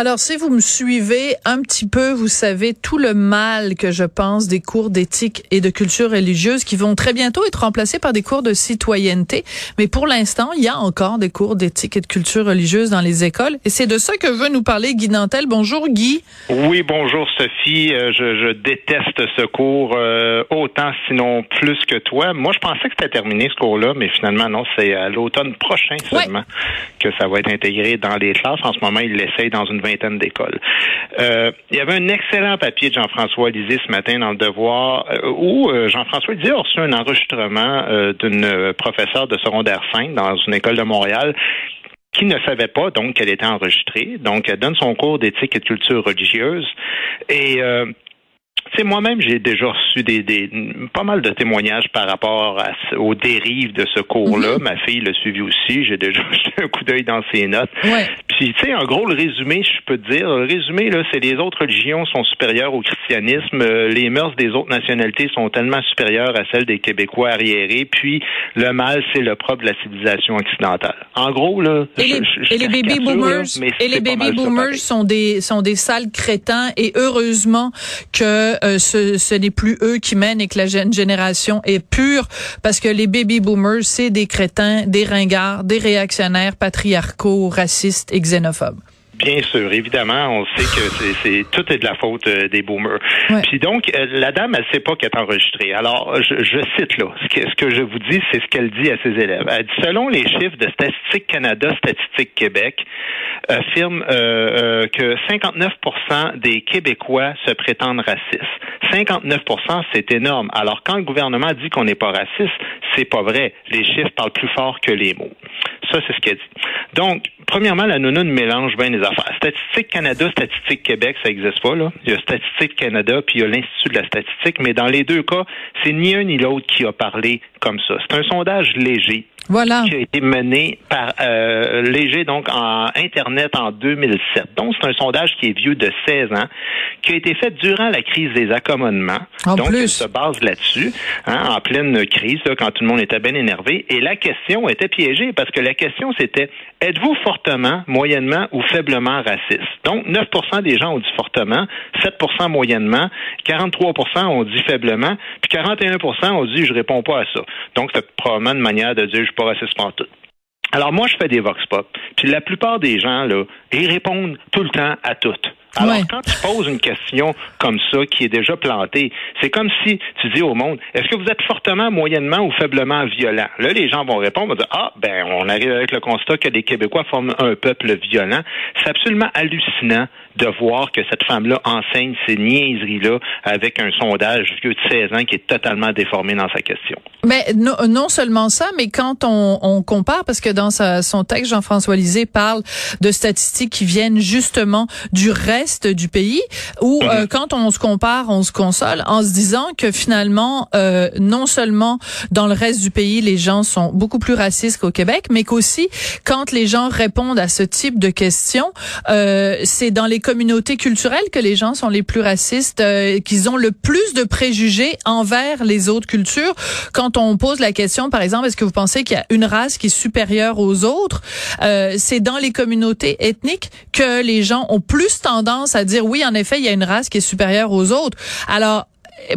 Alors, si vous me suivez un petit peu, vous savez tout le mal que je pense des cours d'éthique et de culture religieuse qui vont très bientôt être remplacés par des cours de citoyenneté. Mais pour l'instant, il y a encore des cours d'éthique et de culture religieuse dans les écoles. Et c'est de ça que veut nous parler Guy Nantel. Bonjour, Guy. Oui, bonjour Sophie. Euh, je, je déteste ce cours euh, autant, sinon plus que toi. Moi, je pensais que c'était terminé ce cours-là, mais finalement, non, c'est à l'automne prochain seulement que ça va être intégré dans les classes. En ce moment, ils l'essayent dans une Euh, il y avait un excellent papier de Jean-François Lisée ce matin dans le Devoir euh, où euh, Jean-François Lisée a reçu un enregistrement euh, d'une professeure de secondaire 5 dans une école de Montréal qui ne savait pas donc qu'elle était enregistrée. Donc, elle donne son cours d'éthique et de culture religieuse. Et euh, sais, moi-même, j'ai déjà reçu des, des pas mal de témoignages par rapport à, aux dérives de ce cours-là. Ma fille l'a suivi aussi. J'ai déjà jeté un coup d'œil dans ses notes. Ouais. Puis, tu sais, en gros, le résumé, je peux te dire, le résumé, là, c'est les autres religions sont supérieures au christianisme. euh, Les mœurs des autres nationalités sont tellement supérieures à celles des Québécois arriérés. Puis, le mal, c'est le propre de la civilisation occidentale. En gros, là. Et les, je- je- je et les baby boomers, là, et les baby boomers sont des sont des sales crétins et heureusement que euh, ce, ce n'est plus eux qui mènent et que la jeune génération est pure parce que les baby boomers c'est des crétins, des ringards, des réactionnaires patriarcaux, racistes et xénophobes. Bien sûr, évidemment, on sait que c'est, c'est tout est de la faute euh, des boomers. Ouais. Puis donc, euh, la dame, elle sait pas qu'elle est enregistrée. Alors, je, je cite là, ce que, ce que je vous dis, c'est ce qu'elle dit à ses élèves. Elle dit, selon les chiffres de Statistique Canada, Statistique Québec, affirme euh, euh, que 59% des Québécois se prétendent racistes. 59% c'est énorme. Alors, quand le gouvernement dit qu'on n'est pas raciste, c'est pas vrai. Les chiffres parlent plus fort que les mots. Ça, c'est ce qu'elle dit. Donc, premièrement, la nounoune mélange bien les affaires. Statistique Canada, Statistique Québec, ça n'existe pas, là. Il y a Statistique Canada, puis il y a l'Institut de la statistique, mais dans les deux cas, c'est ni un ni l'autre qui a parlé comme ça. C'est un sondage léger Voilà. qui a été mené par euh, Léger, donc en Internet en 2007. Donc, c'est un sondage qui est vieux de 16 ans, qui a été fait durant la crise des accommodements. En donc, plus. il se base là-dessus, hein, en pleine crise, là, quand tout le monde était bien énervé. Et la question était piégée, parce que la question, c'était, êtes-vous fortement, moyennement ou faiblement raciste? Donc, 9% des gens ont dit fortement, 7% moyennement, 43% ont dit faiblement, puis 41% ont dit, je réponds pas à ça. Donc, c'est probablement une manière de dire, je suis pas raciste tout. Alors moi, je fais des vox pop. Puis la plupart des gens, là, ils répondent tout le temps à toutes. Alors, Ouais. quand tu poses une question comme ça, qui est déjà plantée, c'est comme si tu dis au monde, est-ce que vous êtes fortement, moyennement ou faiblement violent? Là, les gens vont répondre, vont dire, ah, ben, on arrive avec le constat que les Québécois forment un peuple violent. C'est absolument hallucinant de voir que cette femme-là enseigne ces niaiseries-là avec un sondage vieux de 16 ans qui est totalement déformé dans sa question. Mais non, non seulement ça, mais quand on, on compare, parce que dans sa- son texte, Jean-François Lisée parle de statistiques qui viennent justement du reste du pays, où euh, quand on se compare, on se console en se disant que finalement, euh, non seulement dans le reste du pays, les gens sont beaucoup plus racistes qu'au Québec, mais qu'aussi quand les gens répondent à ce type de questions, euh, c'est dans les communautés culturelles que les gens sont les plus racistes, euh, qu'ils ont le plus de préjugés envers les autres cultures. Quand on pose la question, par exemple, est-ce que vous pensez qu'il y a une race qui est supérieure aux autres, euh, c'est dans les communautés ethniques que les gens ont plus tendance à dire oui, en effet, il y a une race qui est supérieure aux autres. Alors,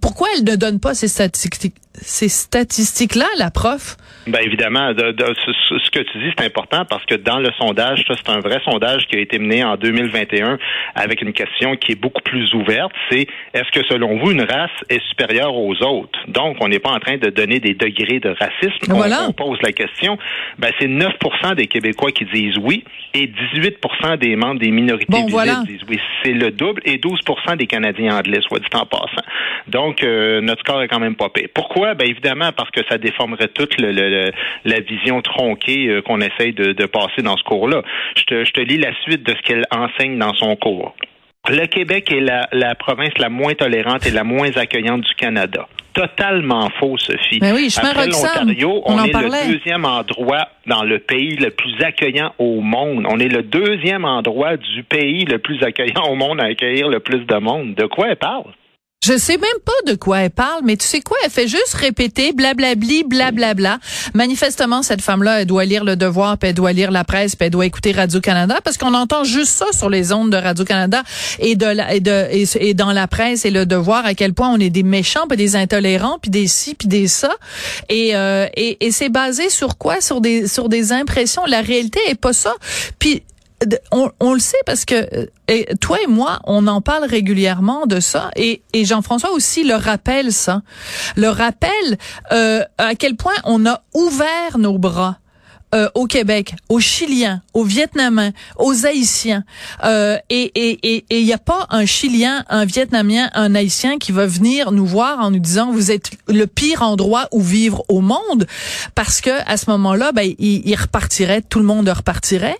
pourquoi elle ne donne pas ces statistiques, ces statistiques-là, la prof? Ben évidemment, de, de- ce, que tu dis, c'est important parce que dans le sondage, ça c'est un vrai sondage qui a été mené en 2021 avec une question qui est beaucoup plus ouverte. C'est est-ce que selon vous une race est supérieure aux autres? Donc on n'est pas en train de donner des degrés de racisme. Voilà. On, pose la question. Ben c'est 9% des Québécois qui disent oui et 18% des membres des minorités Bon, voilà. disent oui. C'est le double et 12% des Canadiens anglais, soit dit en passant. Donc euh, notre score est quand même pas pire. Pourquoi Ben évidemment parce que ça déformerait toute le, le- le- la vision tronquée euh, qu'on essaye de, de passer dans ce cours-là. Je te, je te lis la suite de ce qu'elle enseigne dans son cours. Le Québec est la, la province la moins tolérante et la moins accueillante du Canada. totalement faux, Sophie. Ben oui, chemin Après l'Ontario, on, on est parlait. le deuxième endroit dans le pays le plus accueillant au monde. On est le deuxième endroit du pays le plus accueillant au monde à accueillir le plus de monde. De quoi elle parle? Je sais même pas de quoi elle parle, mais tu sais quoi, elle fait juste répéter blablabli, blablabla. Manifestement, cette femme-là, elle doit lire Le Devoir, puis elle doit lire la presse, puis elle doit écouter Radio-Canada, parce qu'on entend juste ça sur les ondes de Radio-Canada et de la, et de et, dans la presse et Le Devoir, à quel point on est des méchants, puis des intolérants, puis des ci, puis des ça. Et, euh, et, et c'est basé sur quoi? Sur des sur des impressions. La réalité est pas ça. Puis on, on, le sait parce que euh, toi et moi, on en parle régulièrement de ça et, et Jean-François aussi le rappelle ça, le rappelle euh, à quel point on a ouvert nos bras. Euh, au Québec, aux Chiliens, aux Vietnamiens, aux Haïtiens. Euh, et il et, n'y a pas un Chilien, un Vietnamien, un Haïtien qui va venir nous voir en nous disant vous êtes le pire endroit où vivre au monde, parce que à ce moment-là, ben, il, il repartirait, tout le monde repartirait.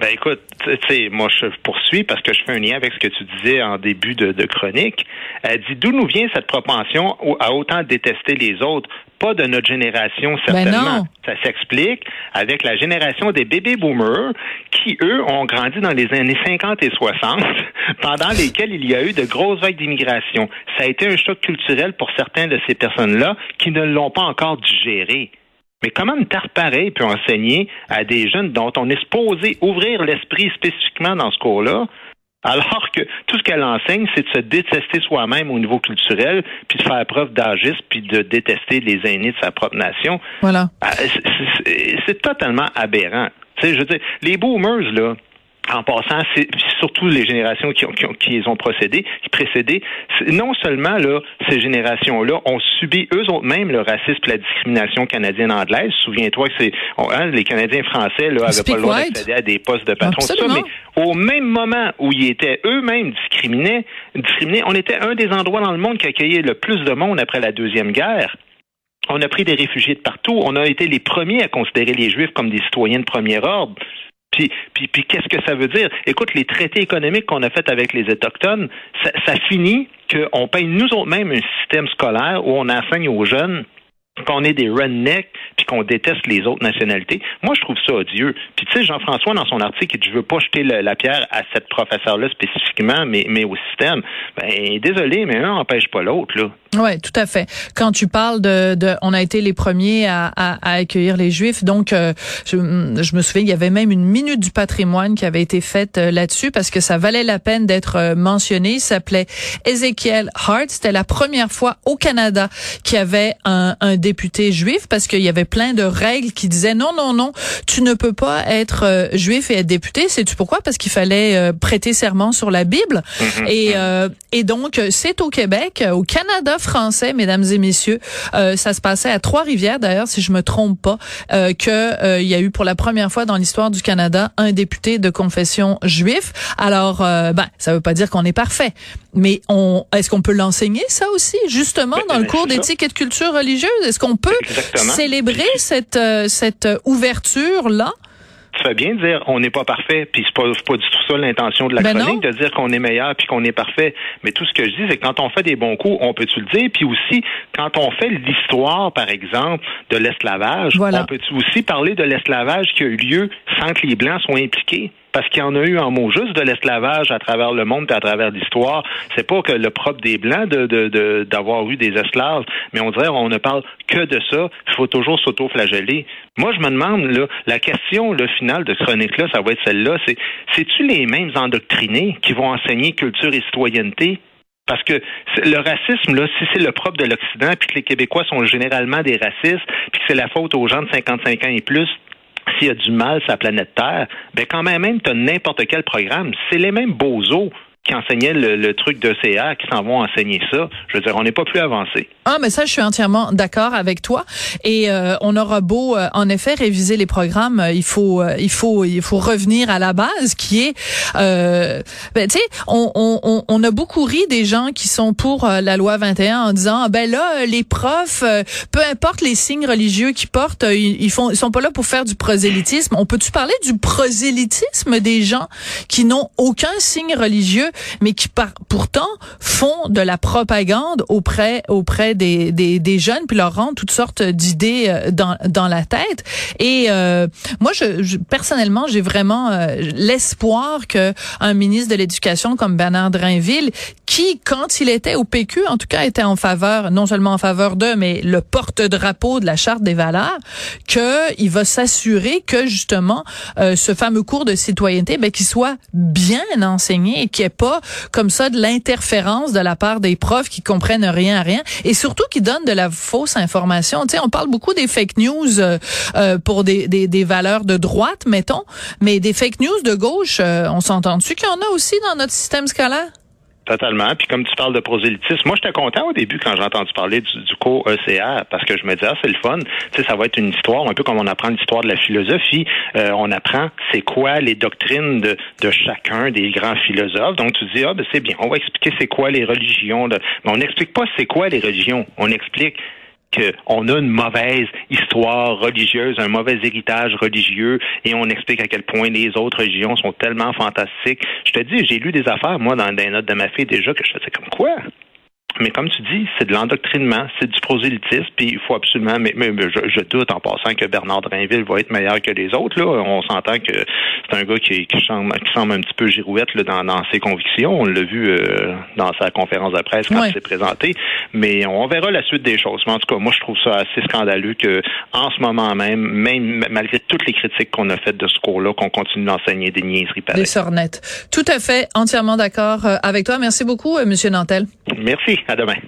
Ben écoute, tu sais, moi je poursuis parce que je fais un lien avec ce que tu disais en début de, de chronique. Elle dit d'où nous vient cette propension à autant détester les autres? Pas de notre génération certainement. Ben Ça s'explique avec la génération des baby boomers qui eux ont grandi dans les années 50 et 60, pendant lesquelles il y a eu de grosses vagues d'immigration. Ça a été un choc culturel pour certains de ces personnes-là qui ne l'ont pas encore digéré. Mais comment une tarte pareille peut enseigner à des jeunes dont on est supposé ouvrir l'esprit spécifiquement dans ce cours-là, alors que tout ce qu'elle enseigne, c'est de se détester soi-même au niveau culturel, puis de faire preuve d'agisme, puis de détester les aînés de sa propre nation? Voilà. Ah, c'est totalement aberrant. Tu sais, je veux dire, les boomers, là, en passant, c'est surtout les générations qui, ont, qui, ont, qui ont procédé, qui précédé, non seulement là, ces générations-là ont subi eux autres mêmes le racisme et la discrimination canadienne-anglaise. Souviens-toi que c'est hein, les Canadiens français là avaient pas le droit d'accéder à des postes de patron, tout ça, mais au même moment où ils étaient eux-mêmes discriminés, discriminés, on était un des endroits dans le monde qui accueillait le plus de monde après la deuxième guerre. On a pris des réfugiés de partout. On a été les premiers à considérer les Juifs comme des citoyens de premier ordre. Puis, qu'est-ce que ça veut dire? Écoute, les traités économiques qu'on a faits avec les Autochtones, ça, finit qu'on paye nous autres mêmes un système scolaire où on enseigne aux jeunes qu'on est des rednecks puis qu'on déteste les autres nationalités. Moi, je trouve ça odieux. Puis tu sais, Jean-François, dans son article, il dit, je veux pas jeter la pierre à cette professeure-là spécifiquement, mais, mais au système. Ben, désolé, mais un n'empêche pas l'autre, là. Oui, tout à fait. Quand tu parles de, de on a été les premiers à, à, à accueillir les Juifs, donc euh, je, je, me souviens, il y avait même une minute du patrimoine qui avait été faite euh, là-dessus parce que ça valait la peine d'être euh, mentionné. Il s'appelait Ezekiel Hart. C'était la première fois au Canada qu'il y avait un, un député juif parce qu'il y avait plein de règles qui disaient non, non, non, tu ne peux pas être juif et être député. Sais-tu pourquoi? Parce qu'il fallait prêter serment sur la Bible. Mm-hmm. Et, euh, et donc, c'est au Québec, au Canada français, mesdames et messieurs. ça se passait à Trois-Rivières, d'ailleurs, si je me trompe pas, que il y a eu pour la première fois dans l'histoire du Canada un député de confession juif. Alors, ben, ça veut pas dire qu'on est parfait, mais on, est-ce qu'on peut l'enseigner ça aussi, justement, Ben, dans le ben, cours d'éthique et de culture religieuse? Est-ce qu'on peut Exactement. célébrer cette euh, cette ouverture là tu fais bien de dire on n'est pas parfait, puis c'est pas, pas du tout ça l'intention de la Ben chronique, non. de dire qu'on est meilleur puis qu'on est parfait. Mais tout ce que je dis, c'est que quand on fait des bons coups, on peut-tu le dire, puis aussi quand on fait l'histoire, par exemple, de l'esclavage, Voilà. on peut aussi parler de l'esclavage qui a eu lieu sans que les blancs soient impliqués. Parce qu'il y en a eu en mot juste de l'esclavage à travers le monde et à travers l'histoire. C'est pas que le propre des blancs d'avoir eu des esclaves, mais on dirait on ne parle que de ça. Il faut toujours s'auto-flageller. Moi, je me demande là, la question le finale de chronique-là, ça va être celle-là. C'est, c'est-tu les mêmes endoctrinés qui vont enseigner culture et citoyenneté? Parce que le racisme, là, si c'est le propre de l'Occident, puis que les Québécois sont généralement des racistes, puis que c'est la faute aux gens de 55 ans et plus, s'il y a du mal sur la planète Terre, ben quand même, même tu as n'importe quel programme. C'est les mêmes bozos qui enseignaient le, le truc d'ECA qui s'en vont enseigner ça. Je veux dire, on n'est pas plus avancé. Ah, mais ça, je suis entièrement d'accord avec toi. Et euh, on aura beau, euh, en effet, réviser les programmes, euh, il faut, euh, il faut, il faut revenir à la base, qui est, euh, ben, tu sais, on, on, on- a beaucoup ri des gens qui sont pour la loi 21 en disant, ah, ben là, les profs, peu importe les signes religieux qu'ils portent, ils, ils font, ils sont pas là pour faire du prosélytisme. On peut-tu parler du prosélytisme des gens qui n'ont aucun signe religieux? Mais qui par, pourtant font de la propagande auprès auprès des, des, des jeunes, puis leur rendent toutes sortes d'idées euh, dans, dans la tête. Et euh, moi, je, personnellement, j'ai vraiment euh, l'espoir que un ministre de l'Éducation comme Bernard Drainville, qui, quand il était au PQ, en tout cas, était en faveur, non seulement en faveur d'eux, mais le porte-drapeau de la Charte des valeurs, qu'il va s'assurer que, justement, ce fameux cours de citoyenneté, ben, qu'il soit bien enseigné et qu'il n'y ait pas, comme ça, de l'interférence de la part des profs qui comprennent rien à rien et surtout qui donnent de la fausse information. Tu sais, on parle beaucoup des fake news euh, euh, pour des, des, des, valeurs de droite, mettons, mais des fake news de gauche, euh, on s'entend-tu qu'il y en a aussi dans notre système scolaire? Totalement. Puis comme tu parles de prosélytisme, moi j'étais content au début quand j'ai entendu parler du, du cours ECR parce que je me disais ah, c'est le fun. Tu sais, ça va être une histoire un peu comme on apprend l'histoire de la philosophie. Euh, on apprend c'est quoi les doctrines de, de chacun des grands philosophes. Donc tu dis ah ben c'est bien, on va expliquer c'est quoi les religions. De... Mais on n'explique pas c'est quoi les religions. On explique qu'on a une mauvaise histoire religieuse, un mauvais héritage religieux, et on explique à quel point les autres religions sont tellement fantastiques. Je te dis, j'ai lu des affaires, moi, dans des notes de ma fille déjà, que je faisais comme quoi? Mais comme tu dis, c'est de l'endoctrinement, c'est du prosélytisme, puis il faut absolument, mais, mais, je, doute en passant que Bernard Drinville va être meilleur que les autres. Là. On s'entend que c'est un gars qui, qui, semble, qui semble un petit peu girouette là, dans, dans ses convictions. On l'a vu euh, dans sa conférence de presse quand il s'est présenté. Mais on verra la suite des choses. Mais en tout cas, moi, je trouve ça assez scandaleux que en ce moment même, même malgré toutes les critiques qu'on a faites de ce cours-là, qu'on continue d'enseigner des niaiseries pareilles. Des sornettes. Tout à fait, entièrement d'accord euh, avec toi. Merci beaucoup, euh, Monsieur Nantel. Merci. À demain.